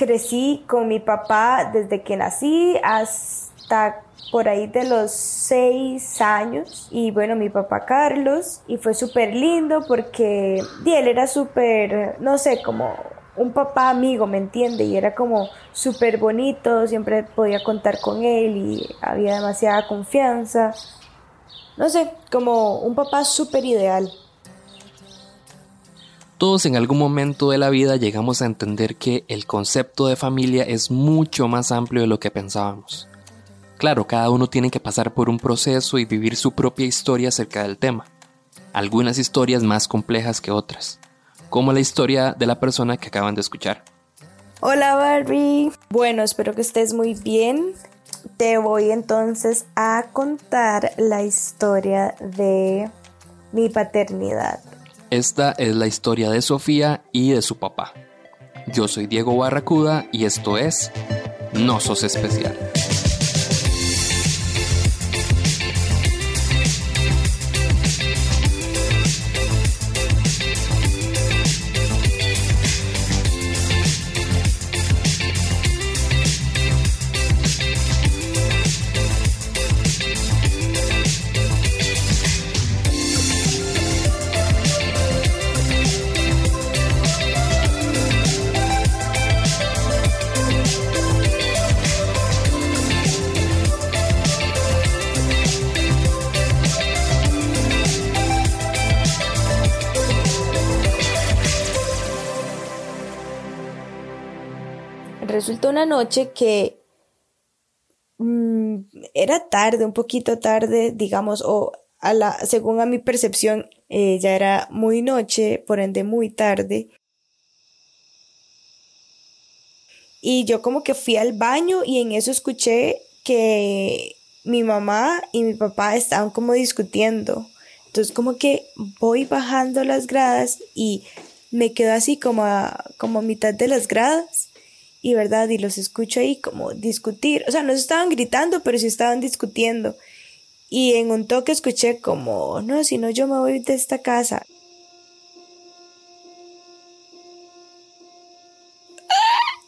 crecí con mi papá desde que nací hasta por ahí de los seis años. Y bueno mi papá Carlos y fue súper lindo porque él era súper no sé como un papá amigo me entiende y era como súper bonito siempre podía contar con él y había demasiada confianza. No sé como un papá súper ideal todos en algún momento de la vida llegamos a entender que el concepto de familia es mucho más amplio de lo que pensábamos. Claro, cada uno tiene que pasar por un proceso y vivir su propia historia acerca del tema. Algunas historias más complejas que otras, como la historia de la persona que acaban de escuchar. Hola Barbie. Bueno, espero que estés muy bien. Te voy entonces a contar la historia de mi paternidad. Esta es la historia de Sofía y de su papá. Yo soy Diego Barracuda y esto es No Sos Especial. Noche que mm, era tarde, un poquito tarde, digamos, o a la, según a mi percepción, eh, ya era muy noche, por ende muy tarde. Y yo como que fui al baño y en eso escuché que mi mamá y mi papá estaban como discutiendo. Entonces como que voy bajando las gradas y me quedo así como como a mitad de las gradas y verdad, y los escucho ahí como discutir, o sea, no se estaban gritando, pero sí estaban discutiendo. Y en un toque escuché como, no, si no yo me voy de esta casa.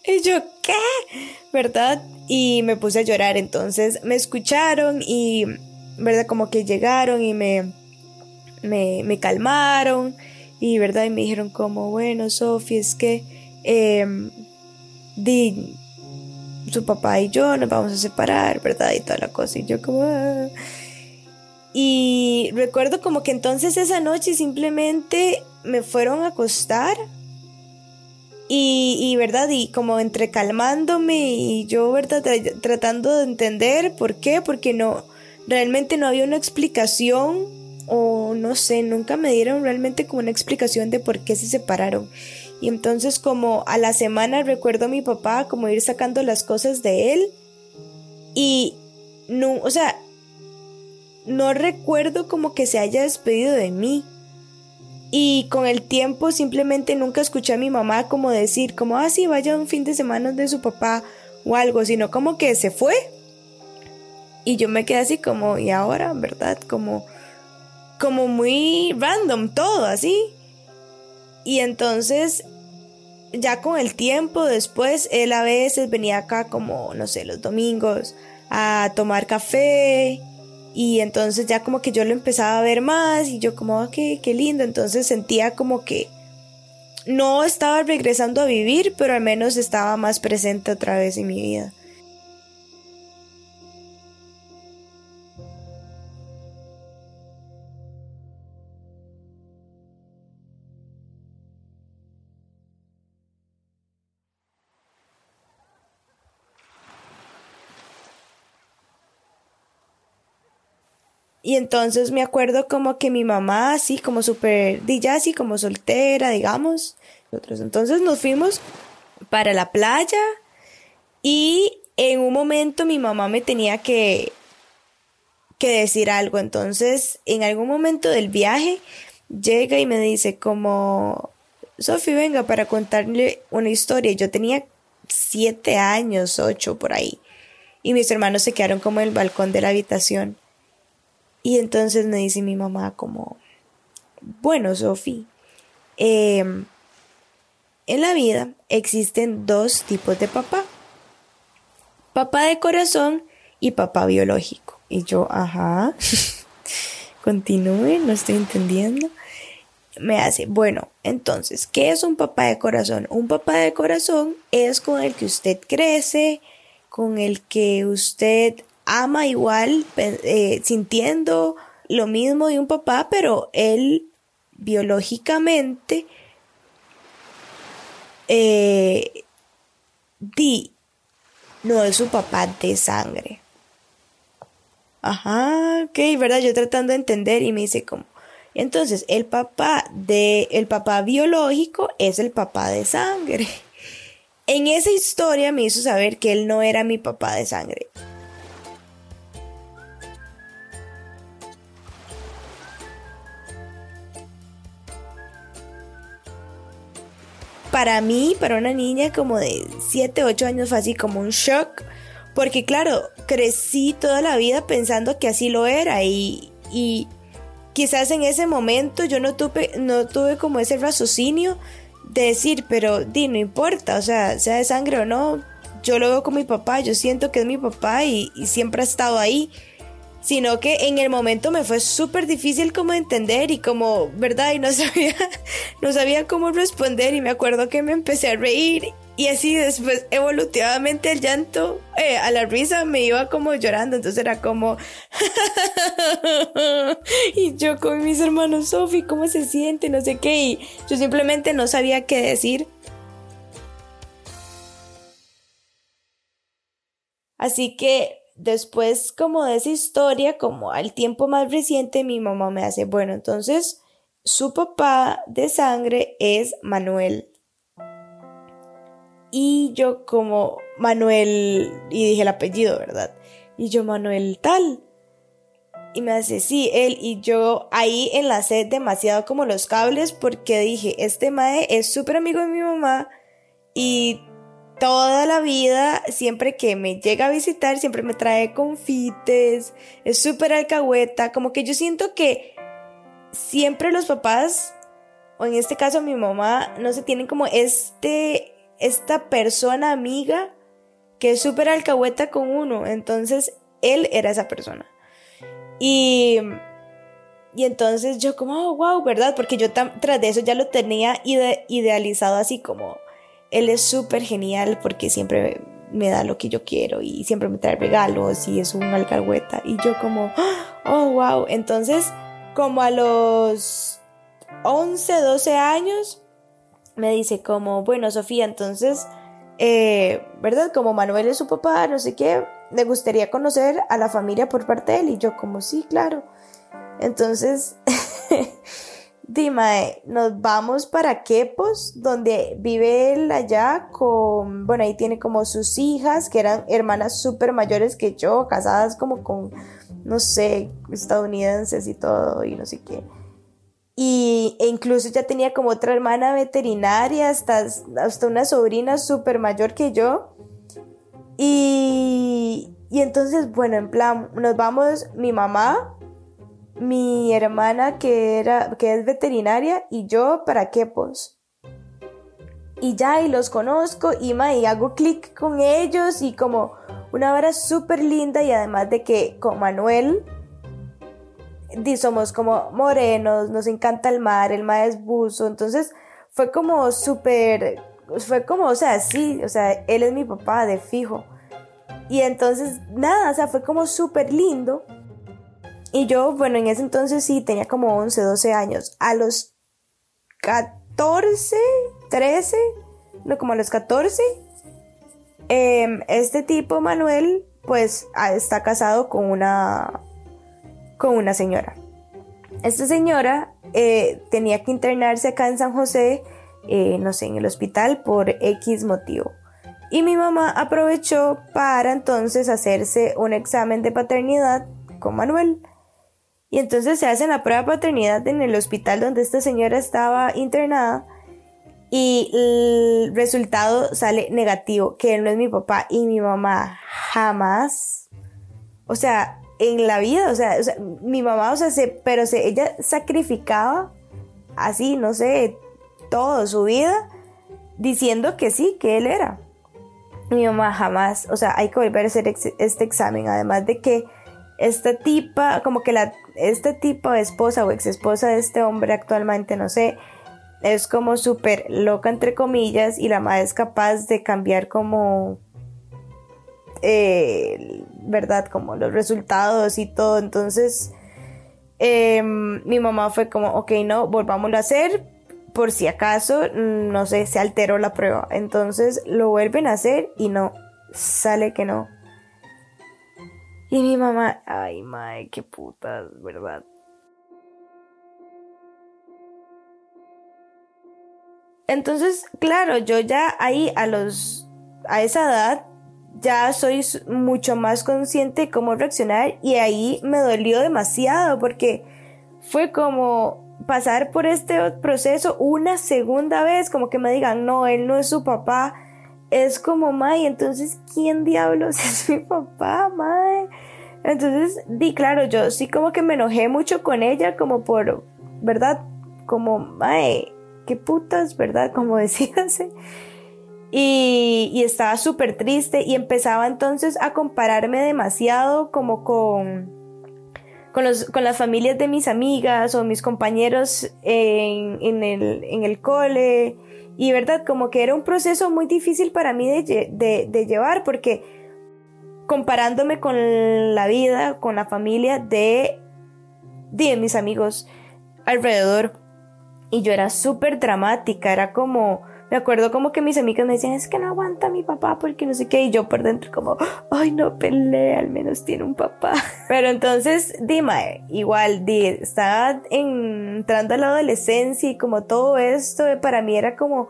Y yo, ¿qué? ¿Verdad? Y me puse a llorar, entonces me escucharon y, ¿verdad? Como que llegaron y me, me, me calmaron y, ¿verdad? Y me dijeron como, bueno, Sofía, es que... Eh, di, su papá y yo nos vamos a separar, ¿verdad? Y toda la cosa. Y yo como... Ah". Y recuerdo como que entonces esa noche simplemente me fueron a acostar. Y, y, verdad, y como entre calmándome y yo, verdad, tratando de entender por qué, porque no, realmente no había una explicación o no sé, nunca me dieron realmente como una explicación de por qué se separaron. Y entonces como a la semana recuerdo a mi papá como ir sacando las cosas de él. Y no, o sea, no recuerdo como que se haya despedido de mí. Y con el tiempo simplemente nunca escuché a mi mamá como decir, como, ah, sí, vaya un fin de semana de su papá o algo, sino como que se fue. Y yo me quedé así como, ¿y ahora? ¿Verdad? Como, como muy random todo, así. Y entonces ya con el tiempo después, él a veces venía acá como, no sé, los domingos a tomar café y entonces ya como que yo lo empezaba a ver más y yo como, ok, qué lindo, entonces sentía como que no estaba regresando a vivir, pero al menos estaba más presente otra vez en mi vida. Y entonces me acuerdo como que mi mamá, así como súper, ya así como soltera, digamos. Nosotros entonces nos fuimos para la playa y en un momento mi mamá me tenía que, que decir algo. Entonces, en algún momento del viaje, llega y me dice como, Sofi, venga para contarle una historia. Yo tenía siete años, ocho por ahí. Y mis hermanos se quedaron como en el balcón de la habitación. Y entonces me dice mi mamá como, bueno, Sofi, em, en la vida existen dos tipos de papá. Papá de corazón y papá biológico. Y yo, ajá, continúe, no estoy entendiendo. Me hace, bueno, entonces, ¿qué es un papá de corazón? Un papá de corazón es con el que usted crece, con el que usted ama igual, eh, sintiendo lo mismo de un papá, pero él biológicamente eh, di no es su papá de sangre. Ajá, ok, ¿verdad? Yo tratando de entender y me dice como, entonces el papá de, el papá biológico es el papá de sangre. En esa historia me hizo saber que él no era mi papá de sangre. Para mí, para una niña como de 7, 8 años fue así como un shock, porque claro, crecí toda la vida pensando que así lo era y, y quizás en ese momento yo no tuve, no tuve como ese raciocinio de decir, pero di, no importa, o sea, sea de sangre o no, yo lo veo con mi papá, yo siento que es mi papá y, y siempre ha estado ahí sino que en el momento me fue súper difícil como entender y como, ¿verdad? Y no sabía, no sabía cómo responder y me acuerdo que me empecé a reír y así después evolutivamente el llanto eh, a la risa me iba como llorando, entonces era como y yo con mis hermanos Sofi, ¿cómo se siente? No sé qué y yo simplemente no sabía qué decir. Así que después como de esa historia, como al tiempo más reciente, mi mamá me hace, bueno, entonces su papá de sangre es Manuel. Y yo como Manuel, y dije el apellido, ¿verdad? Y yo Manuel tal. Y me hace, sí, él. Y yo ahí enlacé demasiado como los cables porque dije, este mae es súper amigo de mi mamá y toda la vida, siempre que me llega a visitar, siempre me trae confites, es súper alcahueta, como que yo siento que siempre los papás, o en este caso mi mamá, no se tienen como este, esta persona amiga que es súper alcahueta con uno, entonces él era esa persona. Y, y entonces yo como, oh, wow, ¿verdad? Porque yo tras de eso ya lo tenía idealizado así como él es súper genial porque siempre me da lo que yo quiero y siempre me trae regalos y es un alcahueta. Y yo como, oh, wow. Entonces, como a los 11, 12 años, me dice como, bueno, Sofía, entonces, eh, ¿verdad? Como Manuel es su papá, no sé qué, me gustaría conocer a la familia por parte de él. Y yo como, sí, claro. Entonces... Dime, nos vamos para Quepos, donde vive él allá con, bueno, ahí tiene como sus hijas, que eran hermanas súper mayores que yo, casadas como con, no sé, estadounidenses y todo, y no sé qué. Y e incluso ya tenía como otra hermana veterinaria, hasta, hasta una sobrina súper mayor que yo. Y, y entonces, bueno, en plan, nos vamos mi mamá, mi hermana que, era, que es veterinaria y yo para Quepos. Y ya, y los conozco y, ma, y hago clic con ellos y como una hora súper linda y además de que con Manuel somos como morenos, nos encanta el mar, el mar es buzo, entonces fue como súper, fue como, o sea, sí, o sea, él es mi papá de fijo. Y entonces, nada, o sea, fue como súper lindo. Y yo, bueno, en ese entonces sí tenía como 11, 12 años. A los 14, 13, no, como a los 14, em, este tipo, Manuel, pues ah, está casado con una, con una señora. Esta señora eh, tenía que internarse acá en San José, eh, no sé, en el hospital por X motivo. Y mi mamá aprovechó para entonces hacerse un examen de paternidad con Manuel. Y entonces se hace la prueba de paternidad en el hospital donde esta señora estaba internada y el resultado sale negativo, que él no es mi papá y mi mamá jamás, o sea, en la vida, o sea, mi mamá, o sea, se, pero se, ella sacrificaba así, no sé, todo su vida diciendo que sí, que él era. Mi mamá jamás, o sea, hay que volver a hacer este examen, además de que esta tipa, como que la, este tipo de esposa o ex esposa de este hombre actualmente, no sé, es como súper loca entre comillas y la madre es capaz de cambiar como, eh, ¿verdad? Como los resultados y todo. Entonces, em, mi mamá fue como, ok, no, volvámoslo a hacer por si acaso, no sé, se alteró la prueba. Entonces lo vuelven a hacer y no, sale que no. Y mi mamá, ay, madre, qué putas, ¿verdad? Entonces, claro, yo ya ahí a los a esa edad ya soy mucho más consciente de cómo reaccionar y ahí me dolió demasiado porque fue como pasar por este proceso una segunda vez, como que me digan, no, él no es su papá, es como, May, entonces, ¿quién diablos es mi papá, May? Entonces, di, claro, yo sí como que me enojé mucho con ella, como por, ¿verdad? Como, May, qué putas, ¿verdad? Como decíase. Y, y estaba súper triste y empezaba entonces a compararme demasiado como con, con, los, con las familias de mis amigas o mis compañeros en, en, el, en el cole y verdad, como que era un proceso muy difícil para mí de, llevar porque comparándome con la vida, con la familia de, de mis amigos alrededor. Y yo era súper dramática, era como, me acuerdo como que mis amigas me decían, es que no aguanta mi papá porque no sé qué, y yo por dentro como, ay, no pelea, al menos tiene un papá. Pero entonces, dime, igual, di, estaba entrando a la adolescencia y como todo esto para mí era como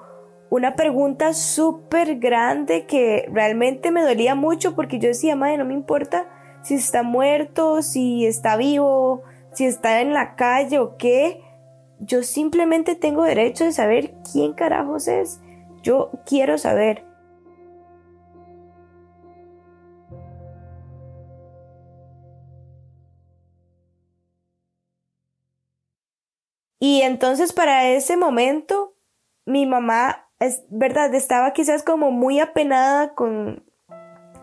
una pregunta súper grande que realmente me dolía mucho porque yo decía, madre, no me importa si está muerto, si está vivo, si está en la calle o qué yo simplemente tengo derecho de saber quién carajos es. Yo quiero saber. Y entonces para ese momento, mi mamá, es verdad, estaba quizás como muy apenada con,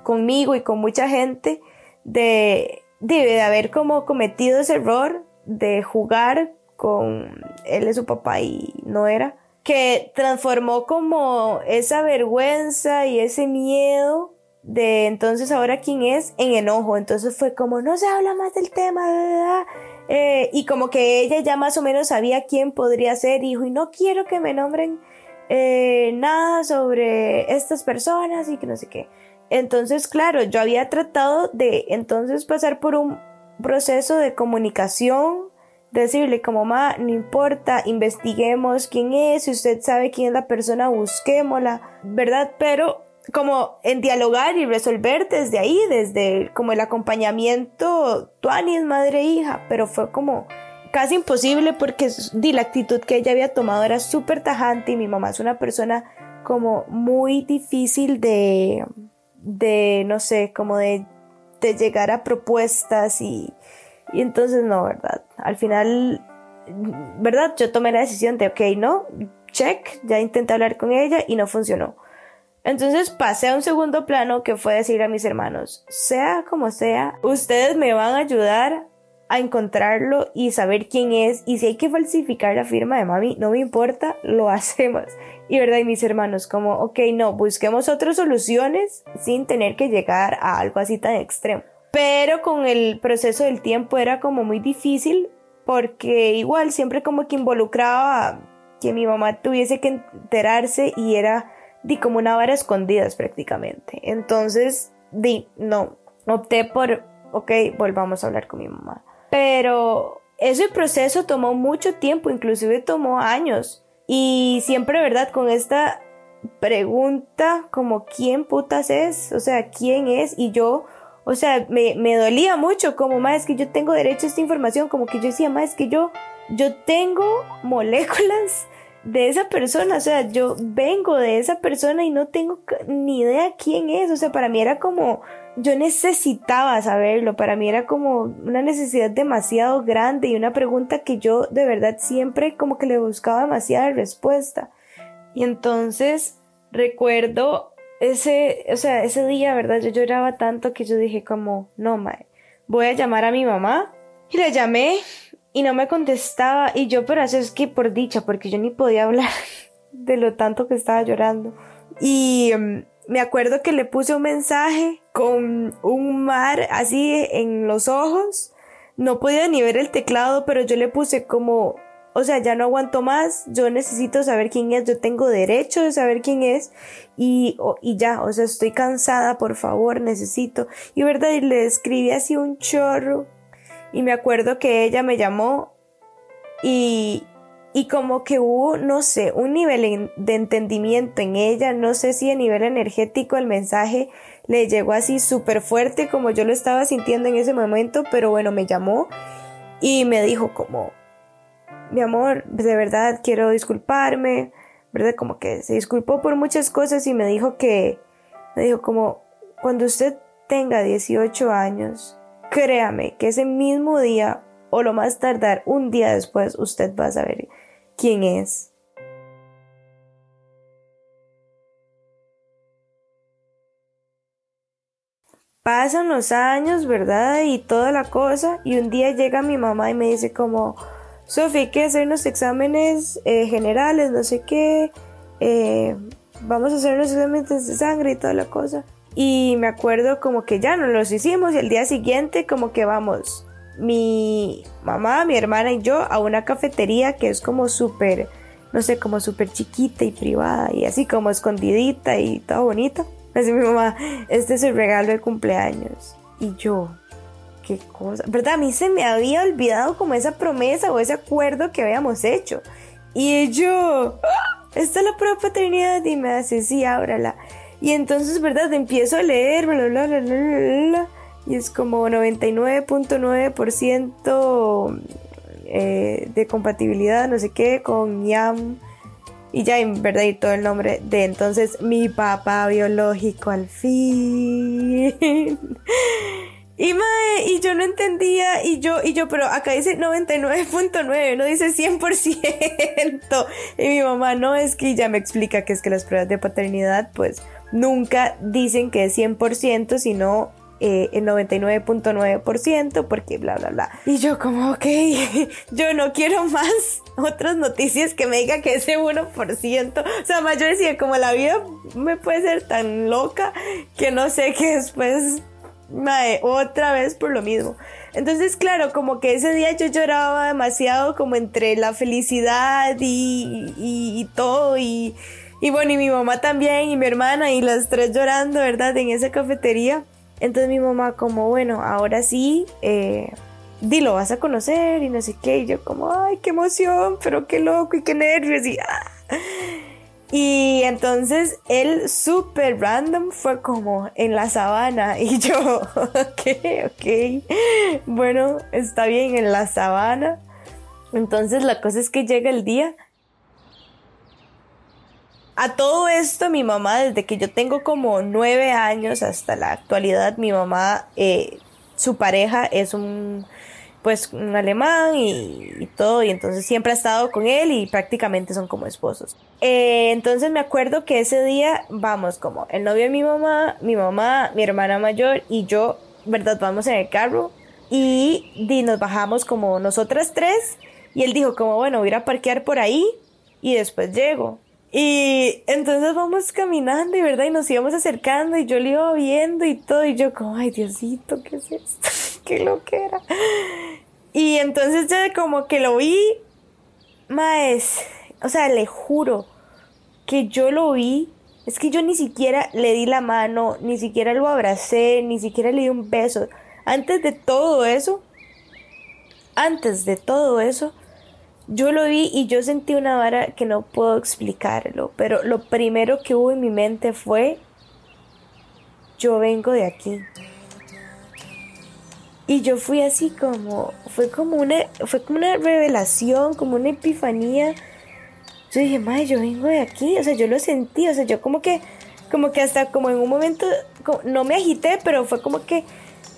conmigo y con mucha gente de, de haber como cometido ese error de jugar con él es su papá y no era, que transformó como esa vergüenza y ese miedo de entonces ahora quién es en enojo. Entonces fue como no se habla más del tema, eh, y como que ella ya más o menos sabía quién podría ser, y dijo, y no quiero que me nombren eh, nada sobre estas personas y que no sé qué. Entonces, claro, yo había tratado de entonces pasar por un proceso de comunicación decirle como mamá, no importa, investiguemos quién es, si usted sabe quién es la persona, busquémosla, ¿verdad? Pero como en dialogar y resolver desde ahí, desde como el acompañamiento, tuanis, madre hija, pero fue como casi imposible porque di, la actitud que ella había tomado era súper tajante y mi mamá es una persona como muy difícil de, de no sé, como de, de llegar a propuestas y, y entonces no, ¿verdad? Al final, ¿verdad? Yo tomé la decisión de, ok, no, check, ya intenté hablar con ella y no funcionó. Entonces pasé a un segundo plano que fue decir a mis hermanos, sea como sea, ustedes me van a ayudar a encontrarlo y saber quién es y si hay que falsificar la firma de mami, no me importa, lo hacemos. Y verdad, y mis hermanos como, ok, no, busquemos otras soluciones sin tener que llegar a algo así tan extremo. Pero con el proceso del tiempo era como muy difícil porque igual siempre como que involucraba que mi mamá tuviese que enterarse y era di como una vara escondidas prácticamente. Entonces, di, no, opté por, ok, volvamos a hablar con mi mamá. Pero ese proceso tomó mucho tiempo, inclusive tomó años. Y siempre, ¿verdad? Con esta pregunta como quién putas es, o sea, quién es y yo o sea, me, me dolía mucho como, más es que yo tengo derecho a esta información, como que yo decía, más es que yo, yo tengo moléculas de esa persona, o sea, yo vengo de esa persona y no tengo ni idea quién es, o sea, para mí era como, yo necesitaba saberlo, para mí era como una necesidad demasiado grande y una pregunta que yo de verdad siempre como que le buscaba demasiada respuesta. Y entonces recuerdo ese, o sea, ese día, ¿verdad? Yo lloraba tanto que yo dije como, no, mae, voy a llamar a mi mamá. Y la llamé y no me contestaba. Y yo, pero eso es que por dicha, porque yo ni podía hablar de lo tanto que estaba llorando. Y mm, me acuerdo que le puse un mensaje con un mar así en los ojos. No podía ni ver el teclado, pero yo le puse como o sea, ya no aguanto más, yo necesito saber quién es, yo tengo derecho de saber quién es y, y ya, o sea, estoy cansada, por favor, necesito. Y verdad, y le escribí así un chorro y me acuerdo que ella me llamó y, y como que hubo, no sé, un nivel de entendimiento en ella, no sé si a nivel energético el mensaje le llegó así súper fuerte como yo lo estaba sintiendo en ese momento, pero bueno, me llamó y me dijo como, mi amor, de verdad quiero disculparme, ¿verdad? Como que se disculpó por muchas cosas y me dijo que, me dijo como, cuando usted tenga 18 años, créame que ese mismo día o lo más tardar un día después usted va a saber quién es. Pasan los años, ¿verdad? Y toda la cosa. Y un día llega mi mamá y me dice como, Sofía, hay que hacer unos exámenes eh, generales, no sé qué. Eh, vamos a hacer unos exámenes de sangre y toda la cosa. Y me acuerdo como que ya nos los hicimos y el día siguiente como que vamos mi mamá, mi hermana y yo a una cafetería que es como súper, no sé, como súper chiquita y privada y así como escondidita y todo bonito. Así mi mamá, este es el regalo de cumpleaños. Y yo, qué cosa, ¿verdad? A mí se me había olvidado como esa promesa o ese acuerdo que habíamos hecho. Y yo, ¡Ah! esta es la prueba paternidad y me hace, sí, ábrala. Y entonces, ¿verdad? Empiezo a leer, bla, bla, bla, bla, y es como 99.9% eh, de compatibilidad, no sé qué, con YAM. Y ya, en verdad, y todo el nombre de entonces mi papá biológico al fin. Y mae, y yo no entendía, y yo, y yo, pero acá dice 99.9, no dice 100%. Y mi mamá, no, es que ya me explica que es que las pruebas de paternidad, pues, nunca dicen que es 100%, sino eh, el 99.9%, porque bla, bla, bla. Y yo como, ok, yo no quiero más otras noticias que me diga que ese 1%. O sea, más yo decía, como la vida me puede ser tan loca que no sé qué después mae, otra vez por lo mismo. Entonces, claro, como que ese día yo lloraba demasiado como entre la felicidad y, y, todo y, y bueno, y mi mamá también y mi hermana y las tres llorando, ¿verdad? En esa cafetería. Entonces mi mamá como, bueno, ahora sí, eh, lo vas a conocer y no sé qué. Y yo como, ay, qué emoción, pero qué loco y qué nervios y... Ah. Y entonces él súper random fue como en la sabana y yo, ok, ok, bueno, está bien en la sabana. Entonces la cosa es que llega el día. A todo esto mi mamá, desde que yo tengo como nueve años hasta la actualidad, mi mamá, eh, su pareja es un pues un alemán y, todo, y entonces siempre ha estado con él y prácticamente son como esposos. Eh, entonces me acuerdo que ese día vamos como el novio de mi mamá, mi mamá, mi hermana mayor y yo, ¿verdad? Vamos en el carro y, y nos bajamos como nosotras tres y él dijo como, bueno, voy a ir a parquear por ahí y después llego. Y entonces vamos caminando y verdad y nos íbamos acercando y yo le iba viendo y todo y yo como, ay Diosito, ¿qué es esto? qué lo que era. Y entonces ya como que lo vi, más, o sea, le juro que yo lo vi, es que yo ni siquiera le di la mano, ni siquiera lo abracé, ni siquiera le di un beso. Antes de todo eso, antes de todo eso, yo lo vi y yo sentí una vara que no puedo explicarlo, pero lo primero que hubo en mi mente fue, yo vengo de aquí. Y yo fui así como, fue como una, fue como una revelación, como una epifanía. Yo dije, madre, yo vengo de aquí, o sea, yo lo sentí, o sea, yo como que, como que hasta como en un momento, no me agité, pero fue como que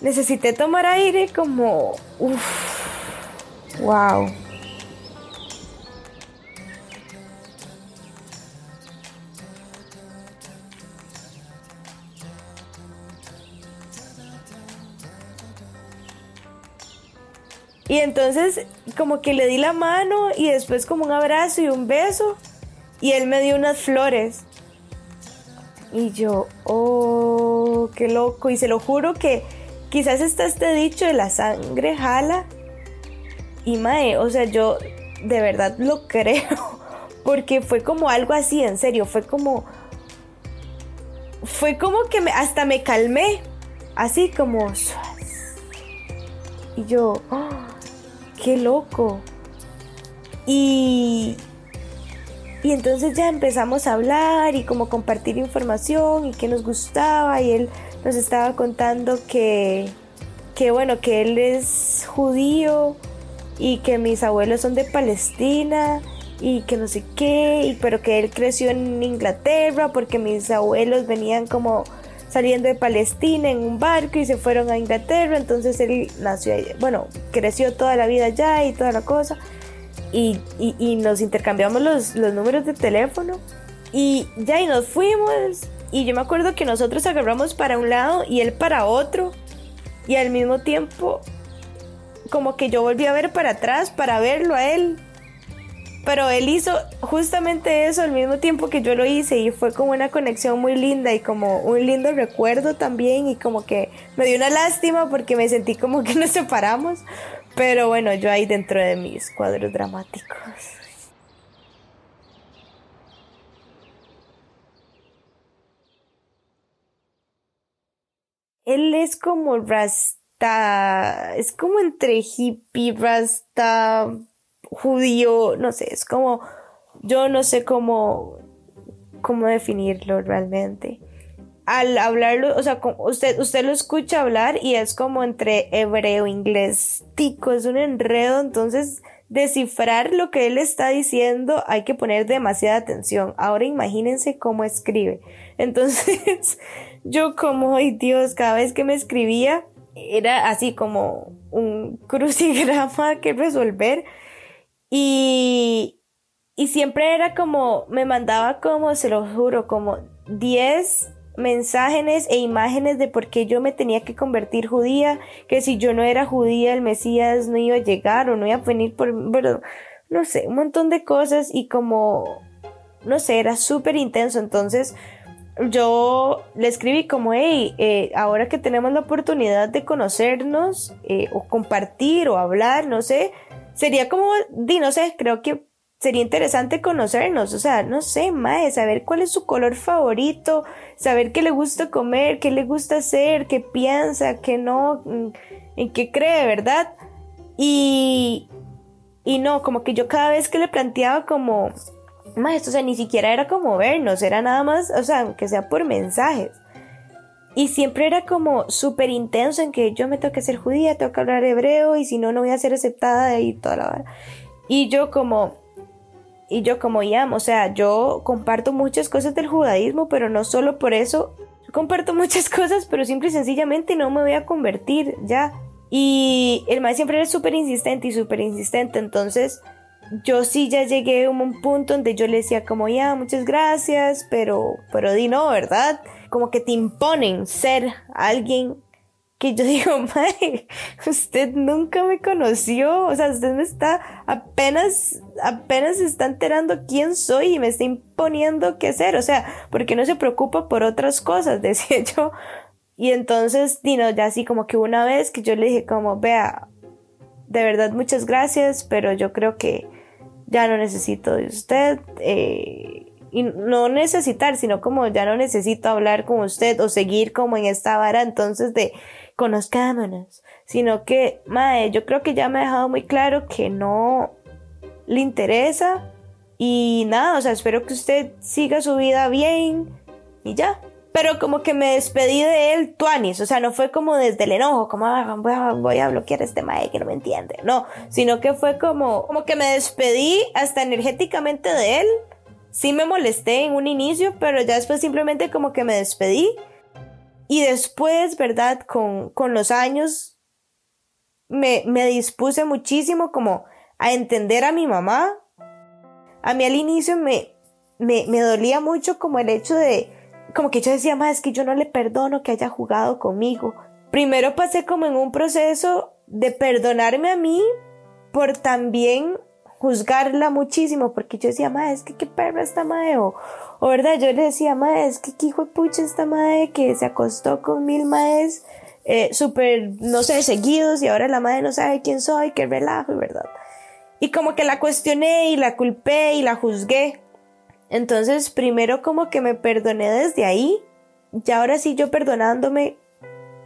necesité tomar aire, como, uff, wow. Y entonces como que le di la mano y después como un abrazo y un beso. Y él me dio unas flores. Y yo, oh, qué loco. Y se lo juro que quizás está este dicho de la sangre jala. Y mae, o sea, yo de verdad lo creo. Porque fue como algo así, en serio. Fue como. Fue como que hasta me calmé. Así como. Y yo, oh, qué loco. Y, y entonces ya empezamos a hablar y como compartir información y qué nos gustaba y él nos estaba contando que, que bueno, que él es judío y que mis abuelos son de Palestina y que no sé qué, y, pero que él creció en Inglaterra porque mis abuelos venían como saliendo de Palestina en un barco y se fueron a Inglaterra, entonces él nació, bueno, creció toda la vida allá y toda la cosa, y, y, nos intercambiamos los, los, números de teléfono, y ya y nos fuimos, y yo me acuerdo que nosotros agarramos para un lado y él para otro, y al mismo tiempo, como que yo volví a ver para atrás para verlo a él, pero él hizo justamente eso al mismo tiempo que yo lo hice y fue como una conexión muy linda y como un lindo recuerdo también y como que me dio una lástima porque me sentí como que nos separamos. Pero bueno, yo ahí dentro de mis cuadros dramáticos. Él es como rasta, es como entre hippie, rasta, judío, no sé, es como, yo no sé cómo, cómo definirlo realmente. Al hablarlo, o sea, usted, usted lo escucha hablar y es como entre hebreo, inglés, tico, es un enredo, entonces descifrar lo que él está diciendo hay que poner demasiada atención. Ahora imagínense cómo escribe. Entonces, yo como, ay Dios, cada vez que me escribía era así como un crucigrama que resolver y, y siempre era como, me mandaba como, se lo juro, como 10 mensajes e imágenes de por qué yo me tenía que convertir judía, que si yo no era judía el Mesías no iba a llegar o no iba a venir por, no sé, un montón de cosas y como, no sé, era súper intenso. Entonces yo le escribí como, hey, eh, ahora que tenemos la oportunidad de conocernos eh, o compartir o hablar, no sé, sería como, di, no sé, creo que sería interesante conocernos, o sea, no sé, más, saber cuál es su color favorito, saber qué le gusta comer, qué le gusta hacer, qué piensa, qué no, mm, en qué cree, ¿verdad? Y, y no, como que yo cada vez que le planteaba como, más, o sea, ni siquiera era como vernos, era nada más, o sea, aunque sea por mensajes. Y siempre era como súper intenso en que yo me tengo que ser judía, tengo que hablar hebreo y si no, no voy a ser aceptada y toda la hora. Y yo como, y yo como ya, o sea, yo comparto muchas cosas del judaísmo, pero no solo por eso, comparto muchas cosas, pero simple y sencillamente no me voy a convertir ya. Y el maestro siempre era súper insistente y súper insistente, entonces yo sí ya llegué a un punto donde yo le decía como ya, muchas gracias, pero, pero di no, ¿verdad? Como que te imponen ser alguien que yo digo, mae, usted nunca me conoció, o sea, usted me está apenas, apenas está enterando quién soy y me está imponiendo qué hacer, o sea, porque no se preocupa por otras cosas, decía yo. Y entonces, Dino, ya así como que una vez que yo le dije como, vea, de verdad muchas gracias, pero yo creo que ya no necesito de usted, eh, y no necesitar, sino como ya no necesito hablar con usted o seguir como en esta vara entonces de conozcámonos, sino que, mae, yo creo que ya me ha dejado muy claro que no le interesa y nada, o sea, espero que usted siga su vida bien y ya. Pero como que me despedí de él, tuanis, o sea, no fue como desde el enojo, como ah, voy, a, bloquear a este mae que no me entiende, no, sino que fue como, como que me despedí hasta energéticamente de él sí me molesté en un inicio, pero ya después simplemente como que me despedí. Y después, ¿verdad? Con, con los años me, me dispuse muchísimo como a entender a mi mamá. A mí al inicio me, me, me dolía mucho como el hecho de, como que yo decía, más es que yo no le perdono que haya jugado conmigo. Primero pasé como en un proceso de perdonarme a mí por también juzgarla muchísimo, porque yo decía, madre, es que qué perra esta madre, o, verdad, yo le decía, madre, es que qué hijo de pucha esta madre que se acostó con mil madres eh, súper, no sé, seguidos y ahora la madre no sabe quién soy, qué relajo, ¿verdad? Y como que la cuestioné y la culpé y la juzgué. Entonces, primero como que me perdoné desde ahí, y ahora sí yo perdonándome,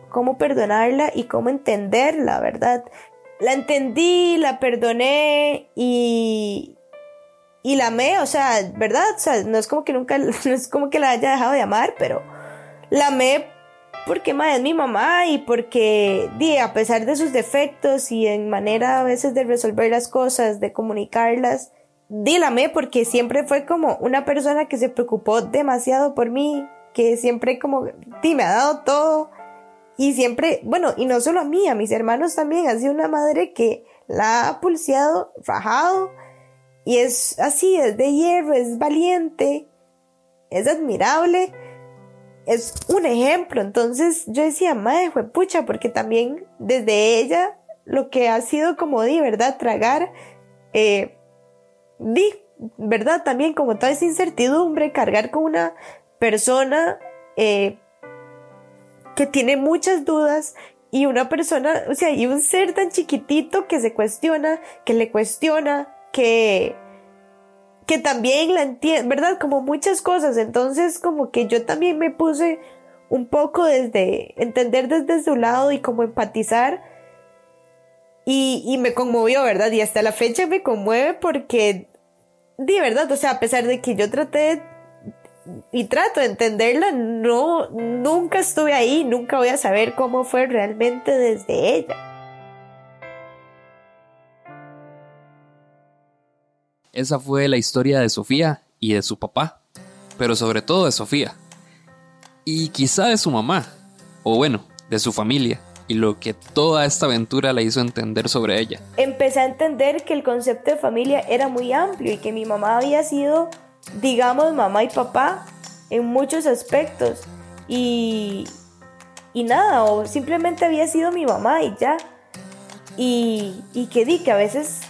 cómo perdonarla y cómo entenderla, ¿verdad? La entendí, la perdoné y, y la amé, o sea, ¿verdad? O sea, no es como que nunca, no es como que la haya dejado de amar, pero la amé porque madre, es mi mamá y porque di, a pesar de sus defectos y en manera a veces de resolver las cosas, de comunicarlas, di la amé porque siempre fue como una persona que se preocupó demasiado por mí, que siempre como, di, me ha dado todo y siempre, bueno, y no solo a mí, a mis hermanos también, ha sido una madre que la ha pulseado, rajado, y es así, es de hierro, es valiente, es admirable, es un ejemplo. Entonces yo decía, madre, fue pucha, porque también desde ella lo que ha sido como di, ¿verdad? Tragar, eh, di, ¿verdad? También como toda esa incertidumbre, cargar con una persona, eh, que tiene muchas dudas y una persona, o sea, y un ser tan chiquitito que se cuestiona, que le cuestiona, que que también la entiende, ¿verdad? Como muchas cosas. Entonces, como que yo también me puse un poco desde entender desde su lado y como empatizar. Y, y me conmovió, ¿verdad? Y hasta la fecha me conmueve porque, de verdad, o sea, a pesar de que yo traté y trato de entenderla, no, nunca estuve ahí, nunca voy a saber cómo fue realmente desde ella. Esa fue la historia de Sofía y de su papá, pero sobre todo de Sofía. Y quizá de su mamá, o bueno, de su familia, y lo que toda esta aventura la hizo entender sobre ella. Empecé a entender que el concepto de familia era muy amplio y que mi mamá había sido digamos, mamá y papá en muchos aspectos. Y, y nada, o simplemente había sido mi mamá y ya. Y, y que di que a veces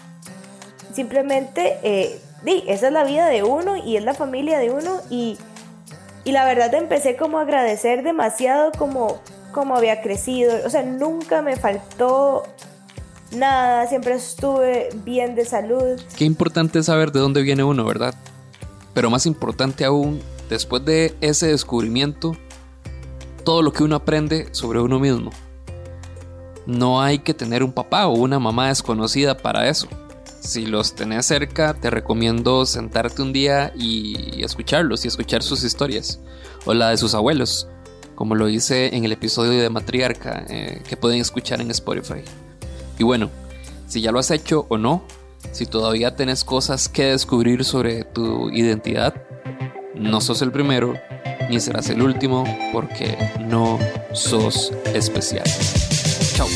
simplemente eh, di, esa es la vida de uno y es la familia de uno. Y, y la verdad empecé como a agradecer demasiado como, como había crecido. O sea, nunca me faltó nada, siempre estuve bien de salud. Qué importante saber de dónde viene uno, ¿verdad? Pero más importante aún, después de ese descubrimiento, todo lo que uno aprende sobre uno mismo. No hay que tener un papá o una mamá desconocida para eso. Si los tenés cerca, te recomiendo sentarte un día y escucharlos y escuchar sus historias. O la de sus abuelos, como lo hice en el episodio de Matriarca eh, que pueden escuchar en Spotify. Y bueno, si ya lo has hecho o no, si todavía tenés cosas que descubrir sobre tu identidad, no sos el primero ni serás el último porque no sos especial. Chao.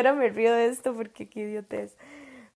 Ahora me río de esto porque qué idiotez.